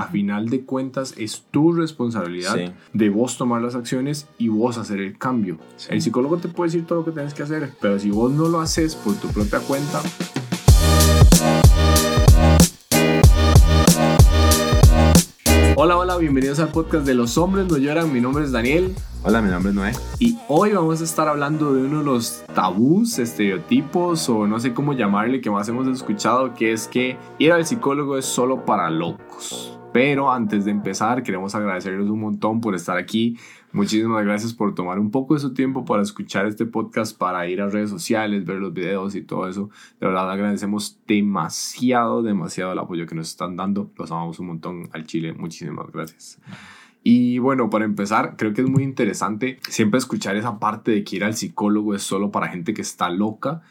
a final de cuentas es tu responsabilidad Sí. de vos tomar las acciones y vos hacer el cambio. Sí. El psicólogo te puede decir todo lo que tienes que hacer, pero si vos no lo haces por tu propia cuenta, Hola, hola, bienvenidos al podcast de Los Hombres No Lloran. Mi nombre es Daniel Hola, mi nombre es Noé. y hoy vamos a estar hablando de uno de los tabús, estereotipos o no sé cómo llamarle que más hemos escuchado, que es que ir al psicólogo es solo para locos. Pero antes de empezar, queremos agradecerles un montón por estar aquí. Muchísimas gracias por tomar un poco de su tiempo para escuchar este podcast, para ir a redes sociales, ver los videos y todo eso. De verdad agradecemos demasiado, demasiado el apoyo que nos están dando. Los amamos un montón al Chile. Muchísimas gracias. Y bueno, para empezar, creo que es muy interesante siempre escuchar esa parte de que ir al psicólogo es solo para gente que está loca,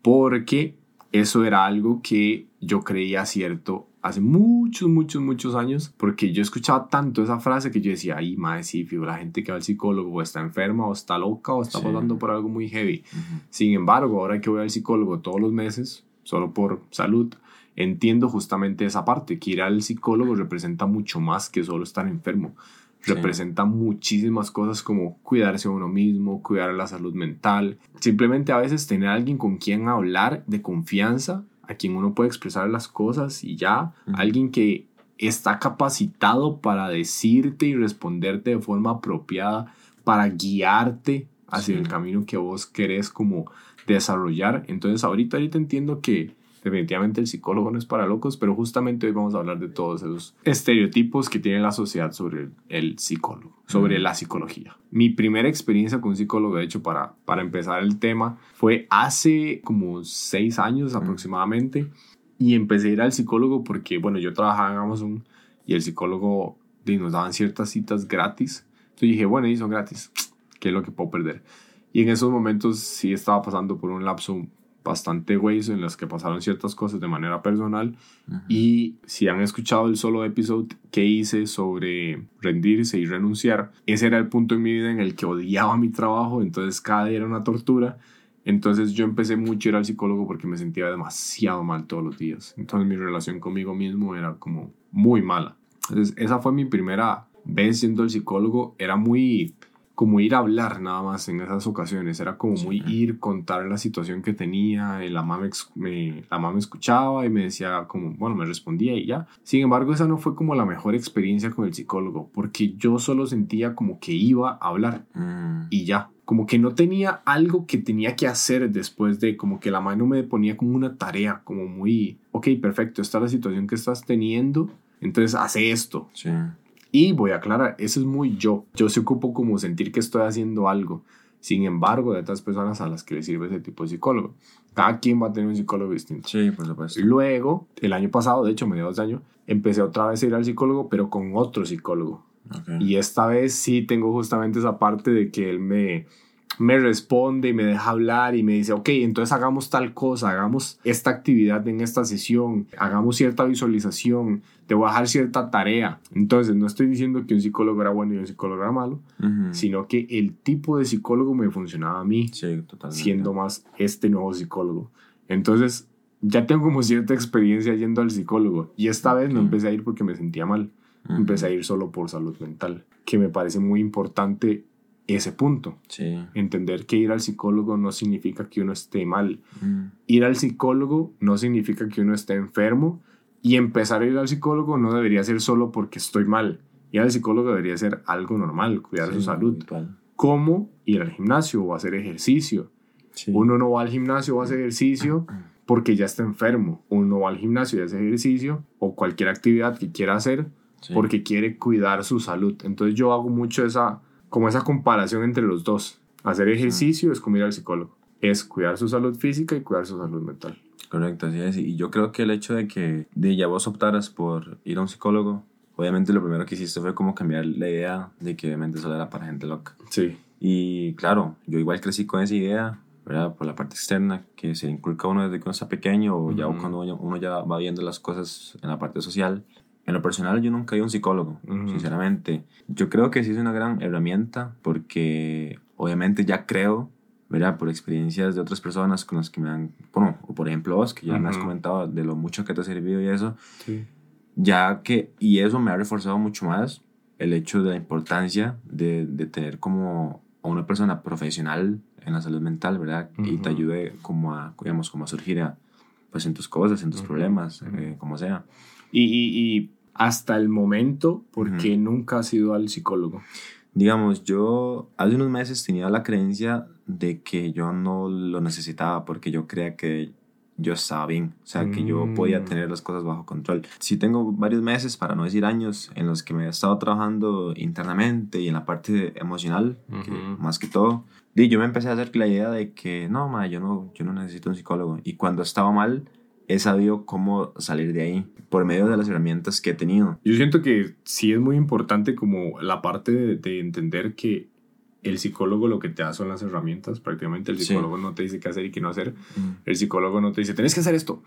porque eso era algo que yo creía cierto hace muchos, muchos, muchos años, porque yo escuchaba tanto esa frase que yo decía, ay, madre, sí, fijo, la gente que va al psicólogo o está enferma o está loca o está Sí. pasando por algo muy heavy. Sin embargo, ahora que voy al psicólogo todos los meses, solo por salud, entiendo justamente esa parte, que ir al psicólogo representa mucho más que solo estar enfermo. Sí. Representa muchísimas cosas como cuidarse a uno mismo, cuidar la salud mental, simplemente a veces tener a alguien con quien hablar de confianza, a quien uno puede expresar las cosas y ya, alguien que está capacitado para decirte y responderte de forma apropiada, para guiarte hacia Sí. el camino que vos querés como desarrollar. Entonces ahorita, ahorita entiendo que definitivamente el psicólogo no es para locos, pero justamente hoy vamos a hablar de todos esos estereotipos que tiene la sociedad sobre el, el psicólogo, sobre Mm. la psicología. Mi primera experiencia con un psicólogo, de hecho, para, para empezar el tema, fue hace como seis años Mm. aproximadamente y empecé a ir al psicólogo porque, bueno, yo trabajaba en Amazon y el psicólogo di, nos daban ciertas citas gratis. Entonces dije, bueno, y son gratis, ¿qué es lo que puedo perder? Y en esos momentos sí estaba pasando por un lapso bastante hueso en los que pasaron ciertas cosas de manera personal. Y si han escuchado el solo episodio que hice sobre rendirse y renunciar, ese era el punto en mi vida en el que odiaba mi trabajo, entonces cada día era una tortura. Entonces yo empecé mucho a ir al psicólogo porque me sentía demasiado mal todos los días. Entonces mi relación conmigo mismo era como muy mala. Entonces esa fue mi primera vez siendo el psicólogo. Era muy como ir a hablar nada más en esas ocasiones. Era como muy ir, contar la situación que tenía. y La mamá me- la mamá me escuchaba y me decía como, bueno, me respondía y ya. Sin embargo, esa no fue como la mejor experiencia con el psicólogo porque yo solo sentía como que iba a hablar Mm. y ya. Como que no tenía algo que tenía que hacer después de, como que la mano me ponía como una tarea, como muy, ok, perfecto, esta es la situación que estás teniendo, entonces hace esto. Sí. Y voy a aclarar, eso es muy yo. Yo se ocupo como sentir que estoy haciendo algo. Sin embargo, hay otras personas a las que les sirve ese tipo de psicólogo. Cada quien va a tener un psicólogo distinto. Sí, por supuesto. Luego, el año pasado, de hecho, mediados de año, empecé otra vez a ir al psicólogo, pero con otro psicólogo. Y esta vez sí tengo justamente esa parte de que él me, me responde y me deja hablar y me dice, ok, entonces hagamos tal cosa, hagamos esta actividad en esta sesión, hagamos cierta visualización, te voy a dejar cierta tarea. Entonces no estoy diciendo que un psicólogo era bueno y un psicólogo era malo, sino que el tipo de psicólogo me funcionaba a mí, Sí, siendo más este nuevo psicólogo. Entonces ya tengo como cierta experiencia yendo al psicólogo y esta vez no empecé a ir porque me sentía mal. Empecé a ir solo por salud mental, que me parece muy importante ese punto. Sí. Entender que ir al psicólogo no significa que uno esté mal. Mm. Ir al psicólogo no significa que uno esté enfermo. Y empezar a ir al psicólogo no debería ser solo porque estoy mal. Ir al psicólogo debería ser algo normal, cuidar su salud. habitual. Como ir al gimnasio o hacer ejercicio. Sí. Uno no va al gimnasio o hace ejercicio porque ya está enfermo. Uno va al gimnasio y hace ejercicio o cualquier actividad que quiera hacer porque quiere cuidar su salud. Entonces yo hago mucho esa, como esa comparación entre los dos. Hacer ejercicio es como ir al psicólogo. Es cuidar su salud física y cuidar su salud mental. Correcto, así es. Y yo creo que el hecho de que de ya vos optaras por ir a un psicólogo, obviamente lo primero que hiciste fue como cambiar la idea de que obviamente solo era para gente loca. Sí. Y claro, yo igual crecí con esa idea, ¿verdad? Por la parte externa, que se inculca uno desde que uno está pequeño o ya cuando uno ya va viendo las cosas en la parte social. En lo personal, yo nunca he ido a un psicólogo, Ujú. sinceramente. Yo creo que sí es una gran herramienta porque obviamente ya creo, ¿verdad? Por experiencias de otras personas con las que me han, bueno, o por ejemplo vos, que ya me has comentado de lo mucho que te ha servido y eso, Sí. Ya que, y eso me ha reforzado mucho más el hecho de la importancia de, de tener como a una persona profesional en la salud mental, ¿verdad? Y te ayude como a, digamos, como a surgir a, pues en tus cosas, en tus problemas, eh, como sea. Y, y, y, hasta el momento, ¿por qué nunca has ido al psicólogo? Digamos, yo hace unos meses tenía la creencia de que yo no lo necesitaba porque yo creía que yo estaba bien, o sea, que yo podía mm. tener las cosas bajo control. Sí tengo varios meses, para no decir años, en los que me he estado trabajando internamente y en la parte emocional, más que todo. Y yo me empecé a hacer la idea de que no, ma, yo no, yo no necesito un psicólogo. Y cuando estaba mal, he sabido cómo salir de ahí por medio de las herramientas que he tenido. Yo siento que sí es muy importante como la parte de, de entender que el psicólogo lo que te da son las herramientas. Prácticamente el psicólogo no te dice qué hacer y qué no hacer. Mm. El psicólogo no te dice, tenés que hacer esto.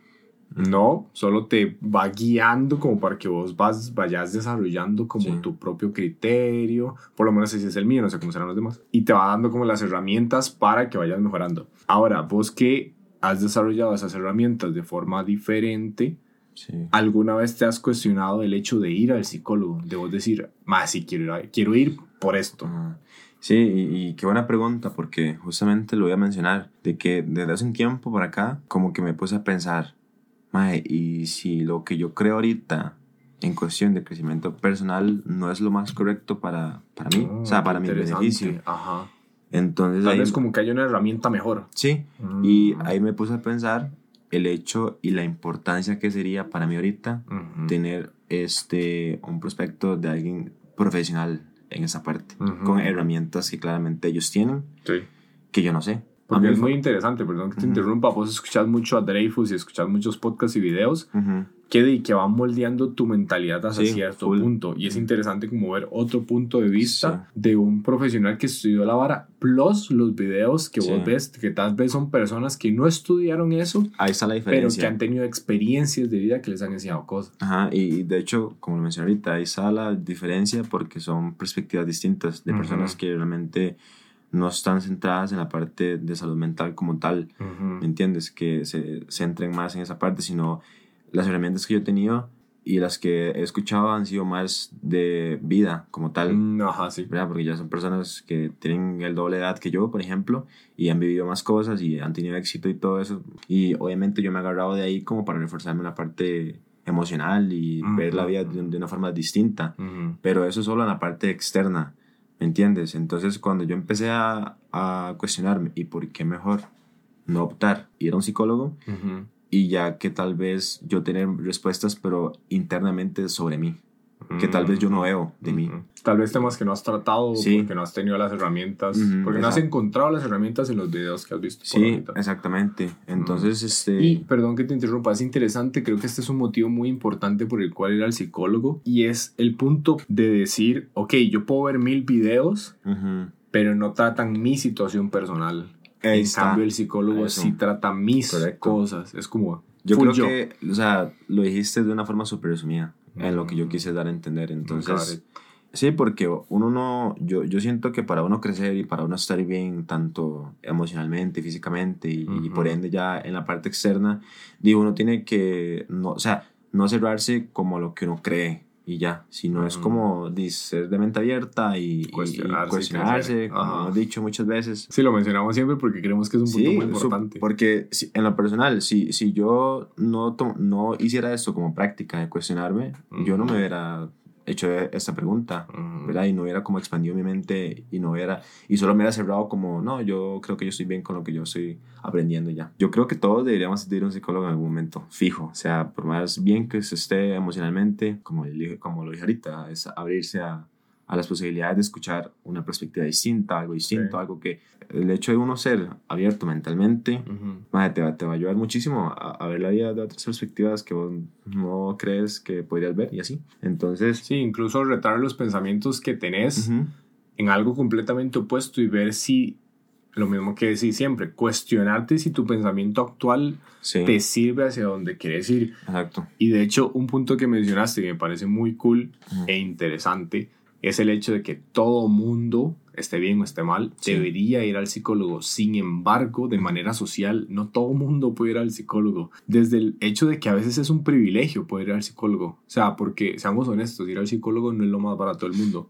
Mm. No, solo te va guiando como para que vos vas, vayas desarrollando como tu propio criterio, por lo menos ese es el mío, no sé cómo serán los demás, y te va dando como las herramientas para que vayas mejorando. Ahora, vos que has desarrollado esas herramientas de forma diferente, ¿alguna vez te has cuestionado el hecho de ir al psicólogo? De vos decir, más si quiero, quiero ir por esto. Sí, y, qué buena pregunta, porque justamente lo voy a mencionar, de que desde hace un tiempo para acá, como que me puse a pensar, mae, y si lo que yo creo ahorita en cuestión de crecimiento personal no es lo más correcto para, para mí, o sea, ah, para mi beneficio. Ajá. Entonces Tal vez como que hay una herramienta mejor. Sí, y mm. ahí me puse a pensar el hecho y la importancia que sería para mí ahorita tener este un prospecto de alguien profesional en esa parte, con herramientas que claramente ellos tienen, que yo no sé. Porque es muy interesante, perdón que te interrumpa, vos escuchás mucho a Dreyfus y escuchás muchos podcasts y videos que, que van moldeando tu mentalidad hasta cierto punto. Y es interesante como ver otro punto de vista de un profesional que estudió la vara, plus los videos que vos ves, que tal vez son personas que no estudiaron eso, Ahí está la diferencia. pero que han tenido experiencias de vida que les han enseñado cosas. Ajá, y de hecho, como lo mencioné ahorita, ahí está la diferencia porque son perspectivas distintas de personas que realmente no están centradas en la parte de salud mental como tal, ¿me entiendes? Que se centren más en esa parte, sino las herramientas que yo he tenido y las que he escuchado han sido más de vida como tal. Mm, ajá, sí. ¿verdad? Porque ya son personas que tienen el doble edad que yo, por ejemplo, y han vivido más cosas y han tenido éxito y todo eso. Y obviamente yo me he agarrado de ahí como para reforzarme en la parte emocional y ver la vida de, una forma distinta. Pero eso solo en la parte externa. ¿Me entiendes? Entonces cuando yo empecé a, a cuestionarme, ¿y por qué mejor no optar ir a un psicólogo? Y ya que tal vez yo tener respuestas, pero internamente sobre mí, que tal vez yo no veo de mí. Tal vez temas que no has tratado, sí. porque no has tenido las herramientas, porque no has encontrado las herramientas en los videos que has visto. Sí, exactamente. Entonces, este... Y, perdón que te interrumpa, es interesante, creo que este es un motivo muy importante por el cual ir al psicólogo, y es el punto de decir, ok, yo puedo ver mil videos, pero no tratan mi situación personal. en cambio, el psicólogo sí trata mis cosas. Es como... Yo creo que, o sea, lo dijiste de una forma súper resumida en lo que yo quise dar a entender. Entonces, sí, porque uno no, yo, yo siento que para uno crecer y para uno estar bien, tanto emocionalmente, físicamente y, por ende ya en la parte externa, digo, uno tiene que, no, o sea, no cerrarse como lo que uno cree y ya, sino es como ser de mente abierta y cuestionarse, como hemos dicho muchas veces. Sí, lo mencionamos siempre porque creemos que es un punto muy importante. Porque en lo personal, si, si yo no, no hiciera esto como práctica de cuestionarme, yo no me hubiera hecho esta pregunta, ¿verdad? Y no hubiera como expandido mi mente y no hubiera, y solo me hubiera cerrado como, no, yo creo que yo estoy bien con lo que yo estoy aprendiendo ya. Yo creo que todos deberíamos ir a un psicólogo en algún momento, fijo, o sea, por más bien que se esté emocionalmente, como, como lo dije ahorita, es abrirse a a las posibilidades de escuchar una perspectiva distinta, algo distinto, algo que el hecho de uno ser abierto mentalmente, te, va, te, va, a ayudar muchísimo a, ver la vida de otras perspectivas que vos no crees que podrías ver y así. Entonces... Sí, incluso retar los pensamientos que tenés en algo completamente opuesto y ver si, lo mismo que decís siempre, cuestionarte si tu pensamiento actual te sirve hacia donde quieres ir. Exacto. Y de hecho, un punto que mencionaste que me parece muy cool e interesante es el hecho de que todo mundo esté bien o esté mal, debería ir al psicólogo. Sin embargo, de manera social, no todo mundo puede ir al psicólogo. Desde el hecho de que a veces es un privilegio poder ir al psicólogo. O sea, porque, seamos honestos, ir al psicólogo no es lo más barato del mundo.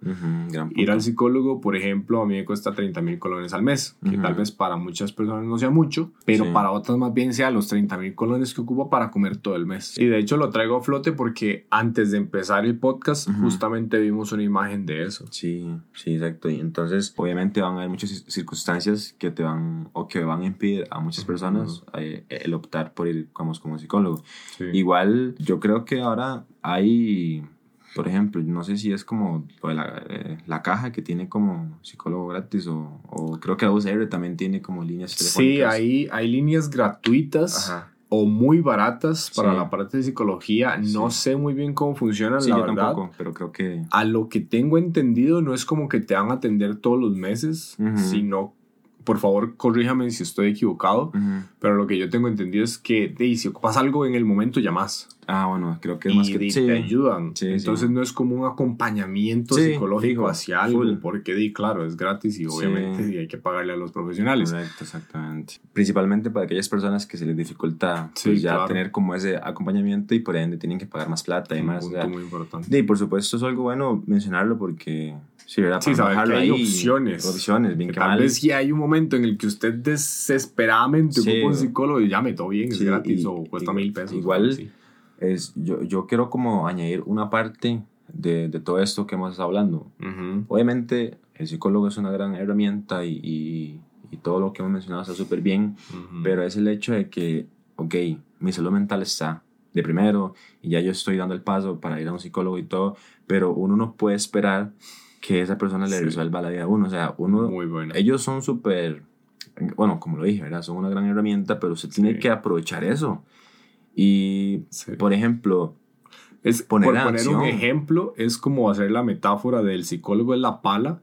ir al psicólogo, por ejemplo, a mí me cuesta 30 mil colones al mes, que tal vez para muchas personas no sea mucho, pero para otras más bien sea los 30 mil colones que ocupo para comer todo el mes. Y de hecho lo traigo a flote porque antes de empezar el podcast, justamente vimos una imagen de eso. Sí, sí, exacto. Y entonces, obviamente van a haber muchas circunstancias que te van o que van a impedir a muchas personas eh, el optar por ir como, como psicólogo. Igual, yo creo que ahora hay por ejemplo, no sé si es como pues, la, eh, la, caja que tiene como psicólogo gratis o, o creo que la UCR también tiene como líneas telefónicas. Sí, hay, hay líneas gratuitas. O muy baratas para la parte de psicología. No sé muy bien cómo funcionan, la verdad. Tampoco, pero creo que. A lo que tengo entendido, no es como que te van a atender todos los meses, sino por favor, corríjame si estoy equivocado, pero lo que yo tengo entendido es que si ocupas algo en el momento, llamas. Ah, bueno, creo que es más que te ayudan. Entonces no es como un acompañamiento psicológico hacia algo, porque di, claro, es gratis y obviamente hay que pagarle a los profesionales. Correcto, exactamente. Principalmente para aquellas personas que se les dificulta pues, ya tener como ese acompañamiento y por ende tienen que pagar más plata y más. Punto muy importante. Y por supuesto es algo bueno mencionarlo porque Sí, ¿verdad? sí saber que hay opciones. Opciones, bien que Tal vez si hay un momento en el que usted desesperadamente ocupa un psicólogo y llame, todo bien, es gratis o cuesta mil pesos. Igual, es, yo, yo quiero como añadir una parte de, de todo esto que hemos estado hablando. Obviamente, el psicólogo es una gran herramienta y, y, todo lo que hemos mencionado está súper bien, pero es el hecho de que, ok, mi salud mental está de primero y ya yo estoy dando el paso para ir a un psicólogo y todo, pero uno no puede esperar que esa persona le resuelva la vida a uno. O sea, uno, Muy bueno. ellos son súper, bueno, como lo dije, ¿verdad? Son una gran herramienta, pero se tiene que aprovechar eso. Y, por ejemplo, es, poner, por poner un ejemplo, es como hacer la metáfora del psicólogo es la pala,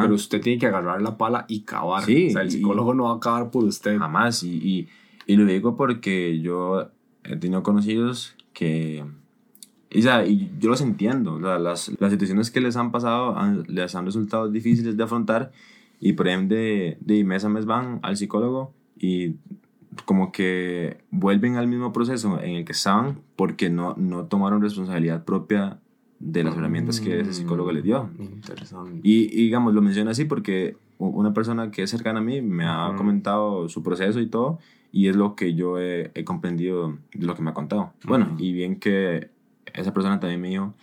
pero usted tiene que agarrar la pala y cavar. Sí, o sea, el psicólogo no va a cavar por usted. Jamás. Y, y, y, lo digo porque yo he tenido conocidos que y, y yo los entiendo, las, las, situaciones que les han pasado les han resultado difíciles de afrontar y por ende de mes a mes van al psicólogo y como que vuelven al mismo proceso en el que estaban porque no, no tomaron responsabilidad propia de las herramientas que ese psicólogo les dio. Interesante. Y, y, digamos, lo menciono así porque una persona que es cercana a mí me ha comentado su proceso y todo, y es lo que yo he, he comprendido de lo que me ha contado. Bueno, y bien que esa persona también me dijo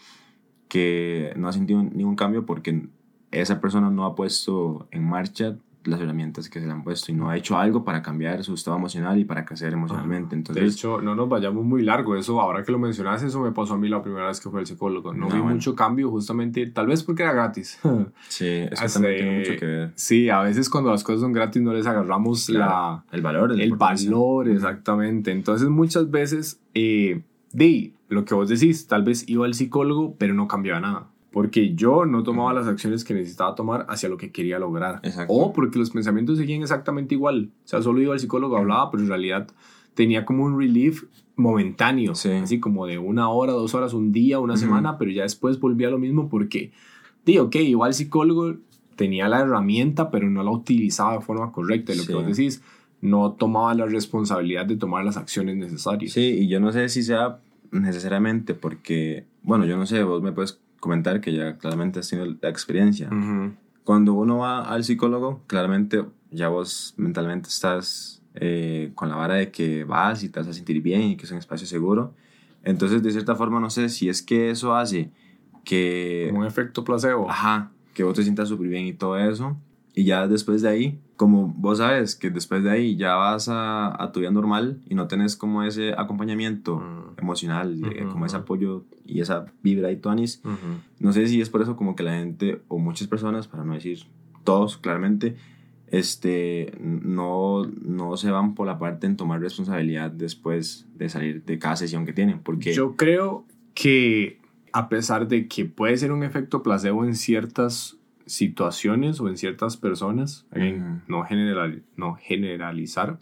que no ha sentido ningún cambio porque esa persona no ha puesto en marcha las herramientas que se le han puesto y no ha hecho algo para cambiar su estado emocional y para crecer emocionalmente. Entonces, de hecho, no nos vayamos muy largo. Eso, ahora que lo mencionas, eso me pasó a mí la primera vez que fue el psicólogo. No, vi mucho cambio, justamente, tal vez porque era gratis. sí, eso también tiene mucho que ver. Sí, a veces cuando las cosas son gratis no les agarramos la, el valor. El valor, exactamente. Entonces, muchas veces, eh, di, lo que vos decís, tal vez iba al psicólogo, pero no cambiaba nada. Porque yo no tomaba las acciones que necesitaba tomar hacia lo que quería lograr. O porque los pensamientos seguían exactamente igual. O sea, solo iba al psicólogo, hablaba, pero en realidad tenía como un relief momentáneo. Así como de una hora, dos horas, un día, una semana, pero ya después volvía a lo mismo porque, digo, ok, igual psicólogo tenía la herramienta, pero no la utilizaba de forma correcta. Y lo que vos decís, no tomaba la responsabilidad de tomar las acciones necesarias. Sí, y yo no sé si sea necesariamente porque, bueno, yo no sé, vos me puedes comentar que ya claramente has tenido la experiencia. Cuando uno va al psicólogo, claramente ya vos mentalmente estás eh, con la vara de que vas y te vas a sentir bien y que es un espacio seguro. Entonces, de cierta forma, no sé si es que eso hace que... Un efecto placebo. Ajá, que vos te sientas súper bien y todo eso. Y ya después de ahí, como vos sabes que después de ahí ya vas a, a tu vida normal y no tenés como ese acompañamiento mm. emocional, como ese apoyo y esa vibra y tuanis, no sé si es por eso como que la gente o muchas personas, para no decir todos claramente, este, no, no se van por la parte en tomar responsabilidad después de salir de cada sesión que tienen. Porque yo creo que a pesar de que puede ser un efecto placebo en ciertas situaciones o en ciertas personas, no, general, no generalizar,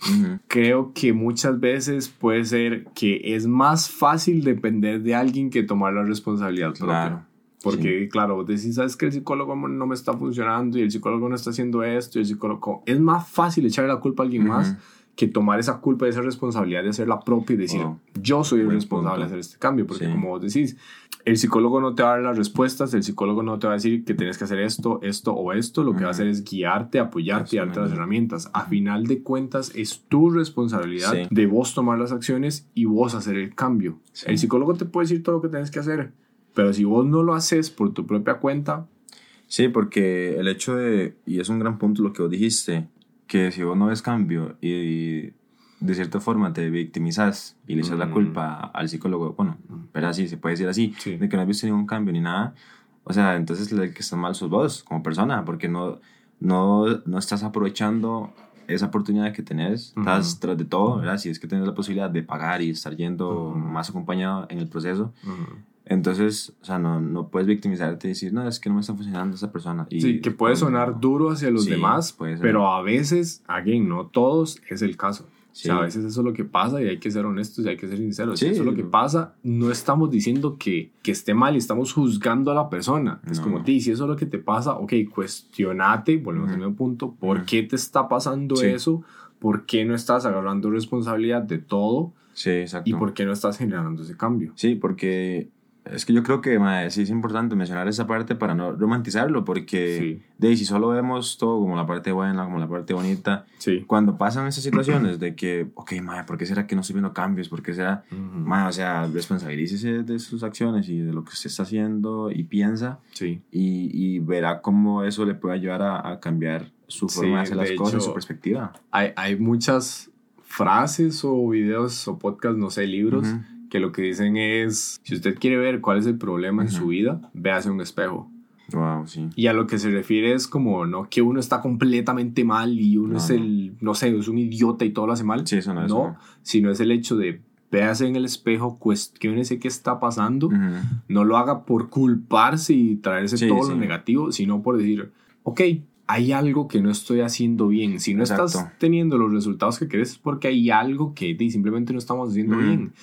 creo que muchas veces puede ser que es más fácil depender de alguien que tomar la responsabilidad claro. Porque, claro, vos decís, sabes que el psicólogo no me está funcionando y el psicólogo no está haciendo esto y el psicólogo... Es más fácil echarle la culpa a alguien más que tomar esa culpa y esa responsabilidad de hacerla propia y decir, yo soy el responsable de hacer este cambio. Porque como vos decís, el psicólogo no te va a dar las respuestas, el psicólogo no te va a decir que tienes que hacer esto, esto o esto. Lo que va a hacer es guiarte, apoyarte y darte las herramientas. A final de cuentas, es tu responsabilidad de vos tomar las acciones y vos hacer el cambio. El psicólogo te puede decir todo lo que tienes que hacer, pero si vos no lo haces por tu propia cuenta... Sí, porque el hecho de, y es un gran punto lo que vos dijiste, que si vos no ves cambio y, de cierta forma te victimizas y le echas la culpa al psicólogo, bueno, pero así, se puede decir así, de que no has visto ningún cambio ni nada, o sea, entonces el que está mal sos vos como persona, porque no, no, no estás aprovechando esa oportunidad que tenés, estás tras de todo, ¿verdad? Si es que tienes la posibilidad de pagar y estar yendo más acompañado en el proceso, entonces, o sea, no, no puedes victimizarte y decir, no, es que no me está funcionando esa persona. Y sí, que puede sonar duro hacia los demás, pero a veces, alguien, no todos, es el caso. O sea, a veces eso es lo que pasa y hay que ser honestos y hay que ser sinceros. eso es lo que pasa. No estamos diciendo que, que esté mal y estamos juzgando a la persona. Es como, ti, si eso es lo que te pasa, ok, cuestionate, volvemos al mismo punto, ¿por qué te está pasando eso? ¿Por qué no estás agarrando responsabilidad de todo? Sí, exacto. ¿Y por qué no estás generando ese cambio? Sí, porque es que yo creo que sí es importante mencionar esa parte para no romantizarlo, porque de si solo vemos todo como la parte buena, como la parte bonita, cuando pasan esas situaciones de que, ok, madre, ¿por qué será que no estoy viendo cambios? ¿Por qué será, o sea, responsabilícese de sus acciones y de lo que usted está haciendo y piensa, y, y, verá cómo eso le puede ayudar a, cambiar su forma de hacer las cosas, su perspectiva. Hay, hay muchas frases o videos o podcasts, no sé, libros que lo que dicen es, si usted quiere ver cuál es el problema en su vida, véase un espejo. Wow, sí. Y a lo que se refiere es como, no que uno está completamente mal y uno es el, no sé, es un idiota y todo lo hace mal. Sí, eso no es. No, sino es el hecho de véase en el espejo, cuestionese qué está pasando, no lo haga por culparse y traerse todo lo negativo, sino por decir, ok, hay algo que no estoy haciendo bien. Si no estás teniendo los resultados que quieres es porque hay algo que simplemente no estamos haciendo bien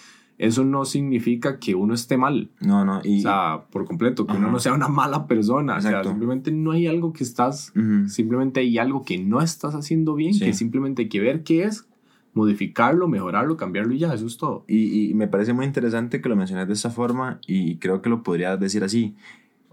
eso no significa que uno esté mal. No, no. Y, o sea, por completo, que uno no sea una mala persona. O sea, simplemente no hay algo que estás, simplemente hay algo que no estás haciendo bien, que simplemente hay que ver qué es, modificarlo, mejorarlo, cambiarlo y ya, eso es todo. Y, y me parece muy interesante que lo menciones de esa forma y creo que lo podrías decir así.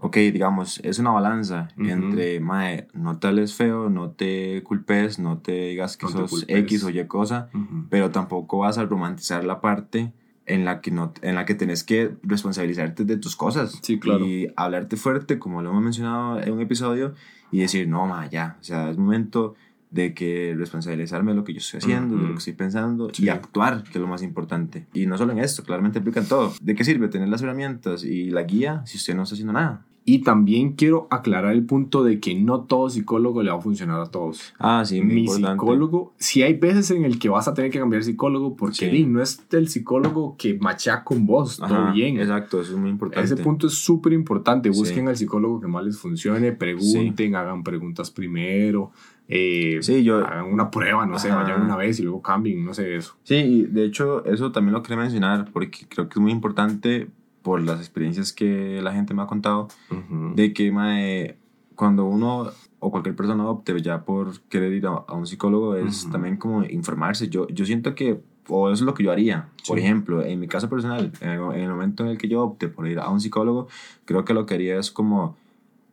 Ok, digamos, es una balanza entre, mae, no te hables feo, no te culpes, no te digas que sos X o Y cosa, pero tampoco vas a romantizar la parte en la que, no, en la que tenés que responsabilizarte de tus cosas. Sí, claro. Y hablarte fuerte, como lo hemos mencionado en un episodio, y decir, no, ma, ya, o sea, es momento de que responsabilizarme de lo que yo estoy haciendo, de lo que estoy pensando y actuar, que es lo más importante. Y no solo en esto, claramente aplica en todo. ¿De qué sirve tener las herramientas y la guía si usted no está haciendo nada? Y también quiero aclarar el punto de que no todo psicólogo le va a funcionar a todos. Ah, sí, Mi psicólogo, si hay veces en el que vas a tener que cambiar psicólogo porque no es el psicólogo que machea con vos, todo bien. Exacto, eso es muy importante. Ese punto es súper importante. Busquen al psicólogo que más les funcione, pregunten, hagan preguntas primero. Eh, sí, yo, hagan una prueba, no sé, vayan una vez y luego cambien, no sé eso. Sí, y de hecho eso también lo quería mencionar porque creo que es muy importante por las experiencias que la gente me ha contado, de que cuando uno o cualquier persona opte ya por querer ir a, un psicólogo es también como informarse. Yo, yo siento que, o eso es lo que yo haría. Por ejemplo, en mi caso personal, en el, momento en el que yo opte por ir a un psicólogo, creo que lo que haría es como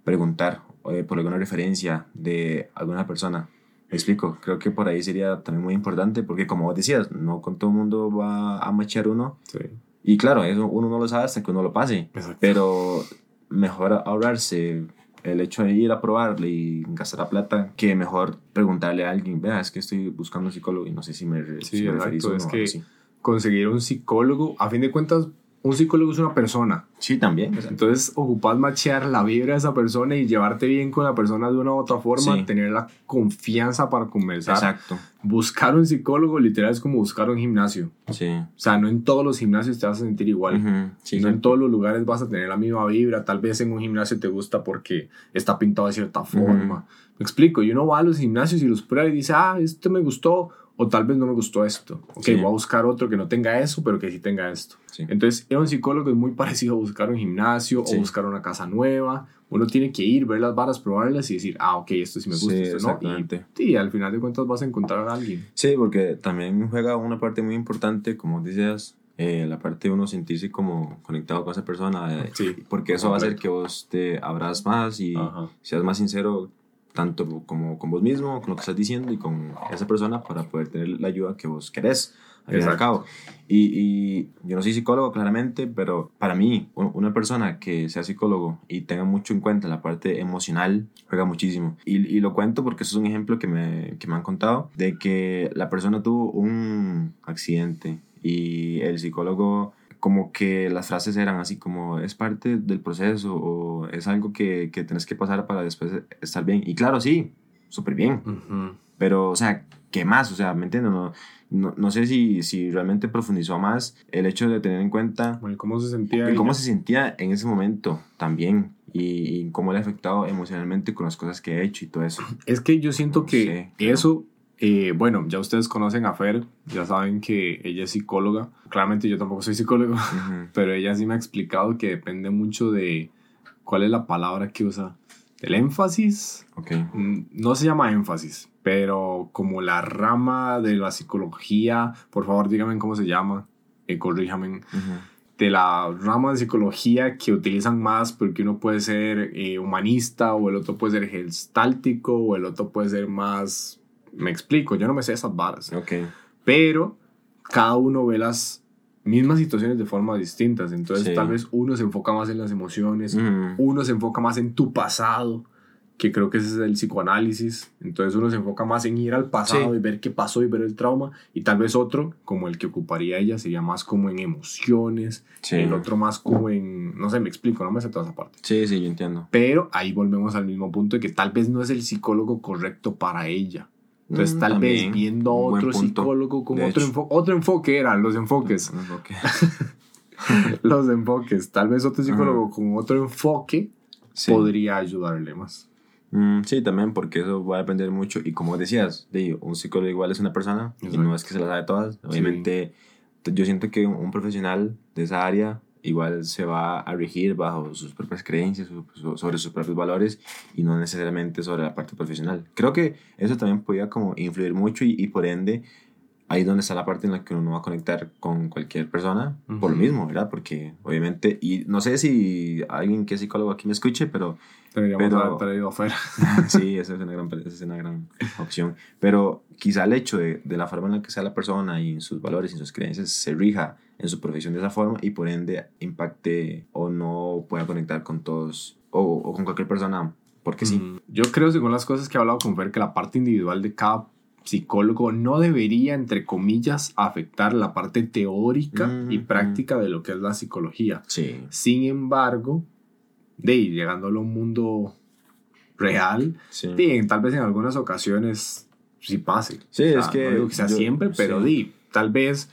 preguntar eh, por alguna referencia de alguna persona. Me explico, creo que por ahí sería también muy importante porque como vos decías, no con todo el mundo va a machar uno. Sí. Y claro, eso uno no lo sabe hasta que uno lo pase. Pero mejor ahorrarse el hecho de ir a probarle y gastar la plata que mejor preguntarle a alguien, vea, es que estoy buscando un psicólogo y no sé si me, sí, si exacto, es que conseguir un psicólogo, a fin de cuentas, un psicólogo es una persona. Sí, también. Entonces, ocupas machear la vibra de esa persona y llevarte bien con la persona de una u otra forma, tener la confianza para conversar. Exacto. Buscar un psicólogo literal es como buscar un gimnasio. Sí. O sea, no en todos los gimnasios te vas a sentir igual. no en todos los lugares vas a tener la misma vibra. Tal vez en un gimnasio te gusta porque está pintado de cierta forma. Me explico, y uno va a los gimnasios y los prueba y dice, ah, este me gustó o tal vez no me gustó esto. Ok, voy a buscar otro que no tenga eso, pero que sí tenga esto. Entonces, ir a un psicólogo es muy parecido a buscar un gimnasio o buscar una casa nueva. Uno tiene que ir, ver las varas, probarlas y decir, ah, ok, esto sí me gusta, esto no. Y, sí, al final de cuentas vas a encontrar a alguien. Sí, porque también juega una parte muy importante, como decías, eh, la parte de uno sentirse como conectado con esa persona. Eh, sí, porque eso va a hacer que vos te abras más y seas más sincero tanto como con vos mismo, con lo que estás diciendo y con esa persona para poder tener la ayuda que vos querés. Al cabo. Y, y, yo no soy psicólogo claramente, pero para mí, una persona que sea psicólogo y tenga mucho en cuenta la parte emocional, juega muchísimo. Y, y lo cuento porque eso es un ejemplo que me, que me han contado, de que la persona tuvo un accidente y el psicólogo como que las frases eran así como es parte del proceso o es algo que, que tienes que pasar para después estar bien. Y claro, sí, súper bien. Pero, o sea, ¿qué más? O sea, ¿me entiendes? No, no, no, sé si, si realmente profundizó más el hecho de tener en cuenta... cómo se sentía. Y cómo se sentía en ese momento también. Y, cómo le ha afectado emocionalmente con las cosas que ha hecho y todo eso. Es que yo siento que eso eh, bueno, ya ustedes conocen a Fer, ya saben que ella es psicóloga. Claramente yo tampoco soy psicólogo, pero ella sí me ha explicado que depende mucho de cuál es la palabra que usa. El énfasis. Okay. Mm, no se llama énfasis, pero como la rama de la psicología, por favor díganme cómo se llama, eh, corríjame. De la rama de psicología que utilizan más porque uno puede ser eh, humanista o el otro puede ser gestáltico o el otro puede ser más me explico, yo no me sé esas varas. Ok. Pero cada uno ve las mismas situaciones de formas distintas. Entonces, tal vez uno se enfoca más en las emociones, uno se enfoca más en tu pasado, que creo que ese es el psicoanálisis. Entonces, uno se enfoca más en ir al pasado y ver qué pasó y ver el trauma. Y tal vez otro, como el que ocuparía ella, sería más como en emociones. El otro más como en. No sé, me explico, no me sé toda esa parte. Sí, sí, yo entiendo. Pero ahí volvemos al mismo punto de que tal vez no es el psicólogo correcto para ella. Entonces, mm, tal vez viendo otro psicólogo con otro, enfoque, otro enfoque eran los enfoques. los enfoques. Tal vez otro psicólogo con otro enfoque podría ayudarle más. Mm, sí, también, porque eso va a depender mucho. Y como decías, de, un psicólogo igual es una persona y no es que se la sabe todas. Obviamente, yo siento que un profesional de esa área igual se va a regir bajo sus propias creencias, sobre sus propios valores y no necesariamente sobre la parte profesional. Creo que eso también podía como influir mucho y, por ende ahí donde está la parte en la que uno va a conectar con cualquier persona por lo mismo, ¿verdad? Porque obviamente, y no sé si alguien que es psicólogo aquí me escuche, pero Deberíamos pero, haber traído afuera. sí, esa es, una gran, esa es una gran opción. Pero quizá el hecho de, de, la forma en la que sea la persona y en sus valores y sus creencias se rija en su profesión de esa forma y por ende impacte o no pueda conectar con todos o, o con cualquier persona porque sí. Yo creo, según las cosas que he hablado con Fer, que la parte individual de cada psicólogo no debería, entre comillas, afectar la parte teórica y práctica de lo que es la psicología. Sí. Sin embargo, de llegando a un mundo real, bien, tal vez en algunas ocasiones sí pase. Sí, es que. No digo que sea siempre, pero di, tal vez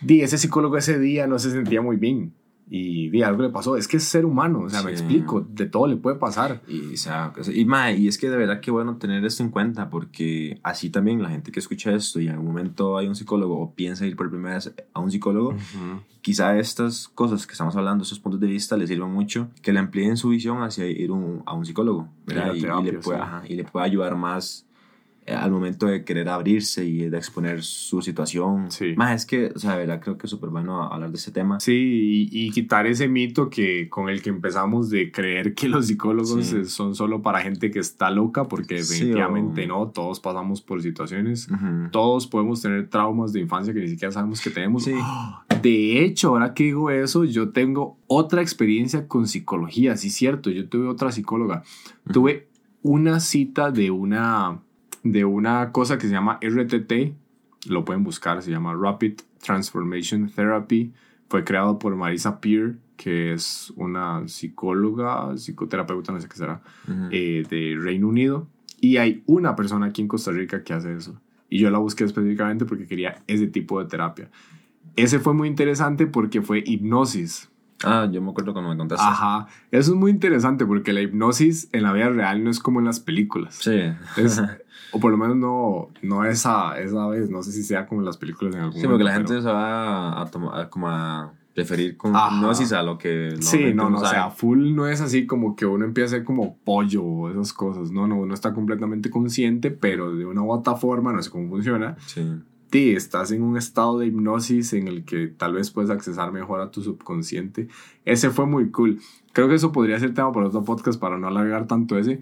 di, ese psicólogo ese día no se sentía muy bien y di, algo le pasó. Es que es ser humano, o sea, me explico, de todo le puede pasar. Y, o sea, y, ma, y es que de verdad que bueno tener esto en cuenta, porque así también la gente que escucha esto y en algún momento hay un psicólogo o piensa ir por primera vez a un psicólogo, quizá estas cosas que estamos hablando, estos puntos de vista, les sirvan mucho, que le amplíen su visión hacia ir a un psicólogo, ¿verdad? Y, le pueda, y le pueda ayudar más al momento de querer abrirse y de exponer su situación. Sí. Más es que, o sea, verdad, creo que es súper bueno hablar de ese tema. Sí, y, quitar ese mito que con el que empezamos de creer que los psicólogos son solo para gente que está loca, porque definitivamente no, todos pasamos por situaciones, todos podemos tener traumas de infancia que ni siquiera sabemos que tenemos. De hecho, ahora que digo eso, yo tengo otra experiencia con psicología, sí, cierto, yo tuve otra psicóloga. Tuve una cita de una de una cosa que se llama RTT, lo pueden buscar, se llama Rapid Transformation Therapy, fue creado por Marisa Peer, que es una psicóloga, psicoterapeuta, no sé qué será, eh, de Reino Unido, y hay una persona aquí en Costa Rica que hace eso. Y yo la busqué específicamente porque quería ese tipo de terapia. Ese fue muy interesante porque fue hipnosis. Ah, yo me acuerdo cuando me contaste. Ajá, eso es muy interesante porque la hipnosis en la vida real no es como en las películas. Sí. o por lo menos no, no esa, esa vez, no sé si sea como en las películas en algún Sí, porque la gente se va a, tomar, como a preferir con hipnosis a lo que... Sí, no, no, o sea, full no es así como que uno empieza a ser como pollo o esas cosas, no, no, uno está completamente consciente, pero de una u otra forma, no sé cómo funciona. Sí estás en un estado de hipnosis en el que tal vez puedes accesar mejor a tu subconsciente. Ese fue muy cool. Creo que eso podría ser tema para otro podcast para no alargar tanto ese,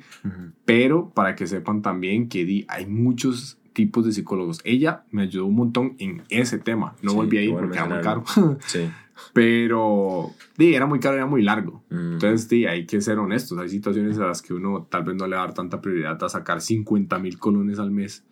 pero para que sepan también que hay muchos tipos de psicólogos. Ella me ayudó un montón en ese tema. No volví a ir porque era muy caro. sí. Pero di, era muy caro, era muy largo. Entonces, di, hay que ser honestos. Hay situaciones a las que uno tal vez no le va a dar tanta prioridad a sacar 50 mil colones al mes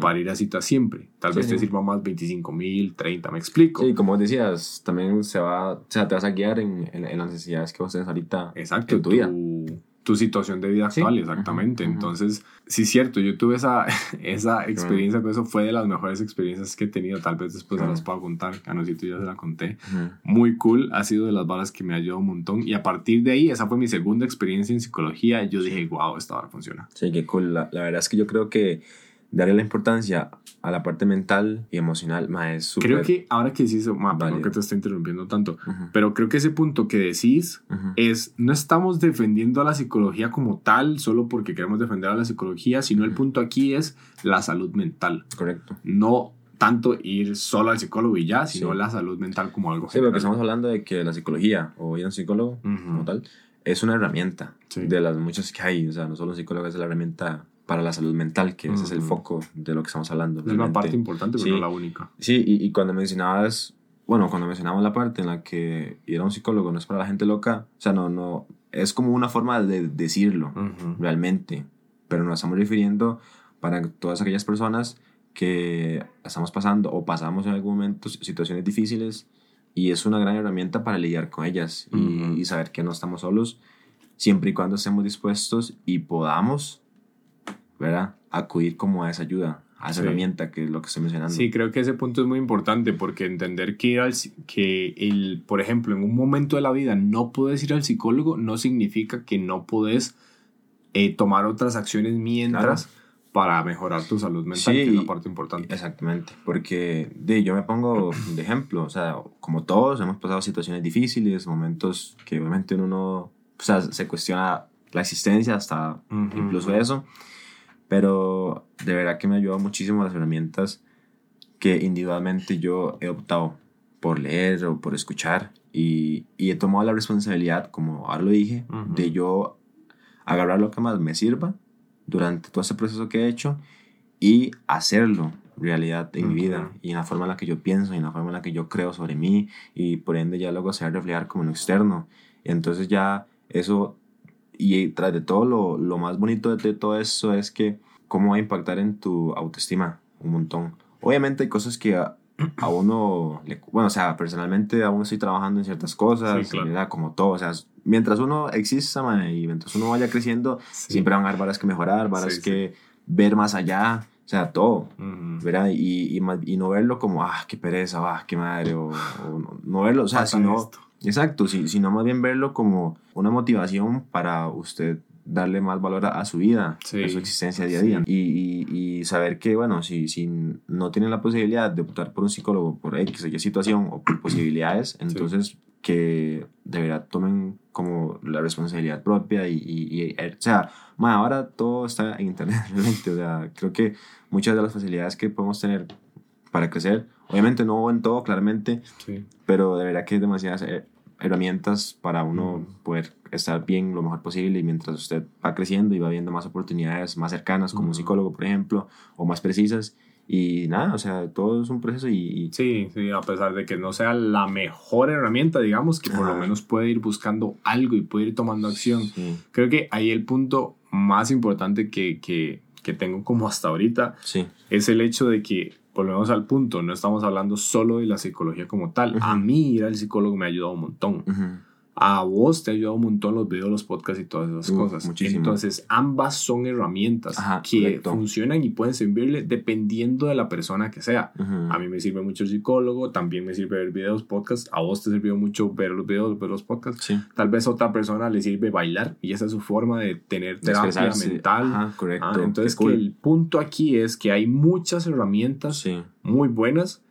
para ir a citas siempre. Tal vez te sirva más 25 mil, 30, me explico. Sí, como decías, también se va, o sea, te vas a guiar en, en, las necesidades que vos tenés ahorita Exacto, en tu vida tu situación de vida actual, exactamente. Entonces, sí es cierto, yo tuve esa, esa experiencia con eso, fue de las mejores experiencias que he tenido, tal vez después se las puedo contar, a no si tú ya se la conté. Muy cool, ha sido de las balas que me ayudado un montón y a partir de ahí, esa fue mi segunda experiencia en psicología, yo dije, wow, esta hora funciona. Sí, qué cool, la, la verdad es que yo creo que darle la importancia a la parte mental y emocional, más es súper... Creo que ahora que decís, ma, perdón que te estoy interrumpiendo tanto, pero creo que ese punto que decís es, no estamos defendiendo a la psicología como tal, solo porque queremos defender a la psicología, sino el punto aquí es la salud mental. Correcto. No tanto ir solo al psicólogo y ya, sino la salud mental como algo Sí, porque estamos hablando de que la psicología o ir a un psicólogo como tal es una herramienta de las muchas que hay, o sea, no solo un psicólogo es la herramienta para la salud mental, que ese es el foco de lo que estamos hablando. Es una parte importante, pero no la única. Sí, y, y, cuando mencionabas, bueno, cuando mencionamos la parte en la que ir a un psicólogo no es para la gente loca, o sea, no, no, es como una forma de decirlo, realmente, pero nos estamos refiriendo para todas aquellas personas que estamos pasando o pasamos en algún momento situaciones difíciles y es una gran herramienta para lidiar con ellas y, y saber que no estamos solos, siempre y cuando estemos dispuestos y podamos ¿verdad? Acudir como a esa ayuda, a esa herramienta que es lo que estoy mencionando. Sí, creo que ese punto es muy importante porque entender que, al, que el, por ejemplo, en un momento de la vida no puedes ir al psicólogo no significa que no puedes eh, tomar otras acciones mientras para mejorar tu salud mental, que es una parte importante. Exactamente, porque de, yo me pongo de ejemplo, o sea, como todos hemos pasado situaciones difíciles, momentos que obviamente uno no, o sea, se cuestiona la existencia hasta incluso eso. Pero de verdad que me ha ayudado muchísimo las herramientas que individualmente yo he optado por leer o por escuchar. Y, y he tomado la responsabilidad, como ahora lo dije, de yo agarrar lo que más me sirva durante todo ese proceso que he hecho y hacerlo realidad en mi vida y en la forma en la que yo pienso y en la forma en la que yo creo sobre mí y por ende ya luego se va a reflejar como en lo externo. Y entonces ya eso y tras de todo, lo, lo más bonito de todo eso es que cómo va a impactar en tu autoestima un montón. Obviamente hay cosas que a, uno, le, bueno, o sea, personalmente aún estoy trabajando en ciertas cosas, como todo, o sea, mientras uno exista y mientras uno vaya creciendo, siempre van a haber varas que mejorar, varas que ver más allá, o sea, todo, ¿verdad? Y, y, y, no verlo como, ah, qué pereza, ah, qué madre, o, no, verlo, o sea, sino, exacto, sino más bien verlo como una motivación para usted darle más valor a, su vida, a su existencia día a día. Y, y, saber que, bueno, si, si no tienen la posibilidad de optar por un psicólogo por X o Y situación o por posibilidades, entonces que de verdad tomen como la responsabilidad propia y, y, o sea, ahora todo está en internet realmente, o sea, creo que muchas de las facilidades que podemos tener para crecer, obviamente no en todo claramente, pero de verdad que es demasiadas eh, herramientas para uno poder estar bien lo mejor posible y mientras usted va creciendo y va viendo más oportunidades más cercanas como psicólogo, por ejemplo, o más precisas. Y nada, o sea, todo es un proceso y, Sí, sí, a pesar de que no sea la mejor herramienta, digamos, que por lo menos puede ir buscando algo y puede ir tomando acción. Creo que ahí el punto más importante que, que, que tengo como hasta ahorita sí. es el hecho de que volvemos al punto, no estamos hablando solo de la psicología como tal. A mí ir al psicólogo me ha ayudado un montón. A vos te ha ayudado un montón los videos, los podcasts y todas esas cosas. Muchísimo. Entonces, ambas son herramientas que funcionan y pueden servirle dependiendo de la persona que sea. A mí me sirve mucho el psicólogo, también me sirve ver videos, podcasts. A vos te sirvió mucho ver los videos, ver los podcasts. Tal vez a otra persona le sirve bailar y esa es su forma de tener terapia mental. correcto. Ah, entonces, que el punto aquí es que hay muchas herramientas muy buenas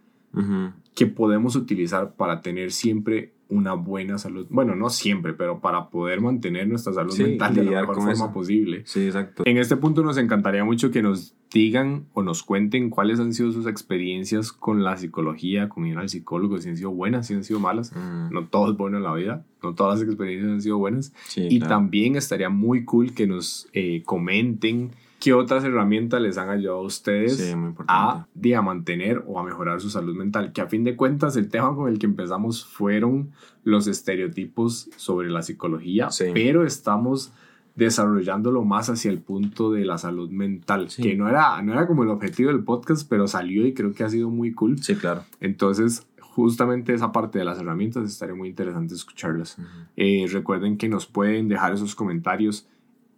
que podemos utilizar para tener siempre una buena salud. Bueno, no siempre, pero para poder mantener nuestra salud mental de la mejor forma posible. Sí, exacto. En este punto nos encantaría mucho que nos digan o nos cuenten cuáles han sido sus experiencias con la psicología, con ir al psicólogo, si han sido buenas, si han sido malas. Mm. No todo es bueno en la vida, no todas las experiencias han sido buenas. y también estaría muy cool que nos eh, comenten ¿Qué otras herramientas les han ayudado a ustedes a, a, mantener o a mejorar su salud mental? Que a fin de cuentas el tema con el que empezamos fueron los estereotipos sobre la psicología, pero estamos desarrollándolo más hacia el punto de la salud mental, que no era, no era como el objetivo del podcast, pero salió y creo que ha sido muy cool. Sí, claro. Entonces, justamente esa parte de las herramientas estaría muy interesante escucharlas. Eh, recuerden que nos pueden dejar esos comentarios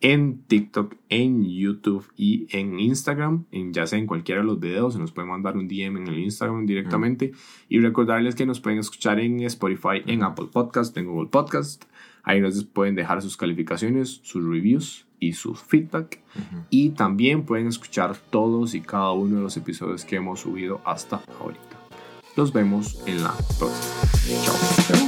en TikTok, en YouTube y en Instagram, en, ya sea en cualquiera de los videos, se nos puede mandar un DM en el Instagram directamente. Y recordarles que nos pueden escuchar en Spotify, en Apple Podcast, en Google Podcast. Ahí nos pueden dejar sus calificaciones, sus reviews y su feedback. Y también pueden escuchar todos y cada uno de los episodios que hemos subido hasta ahorita. Nos vemos en la próxima. Chao.